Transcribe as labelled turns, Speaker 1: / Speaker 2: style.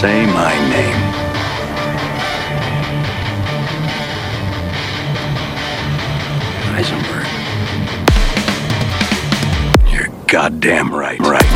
Speaker 1: say my name. Eisenberg. You're goddamn right. Right.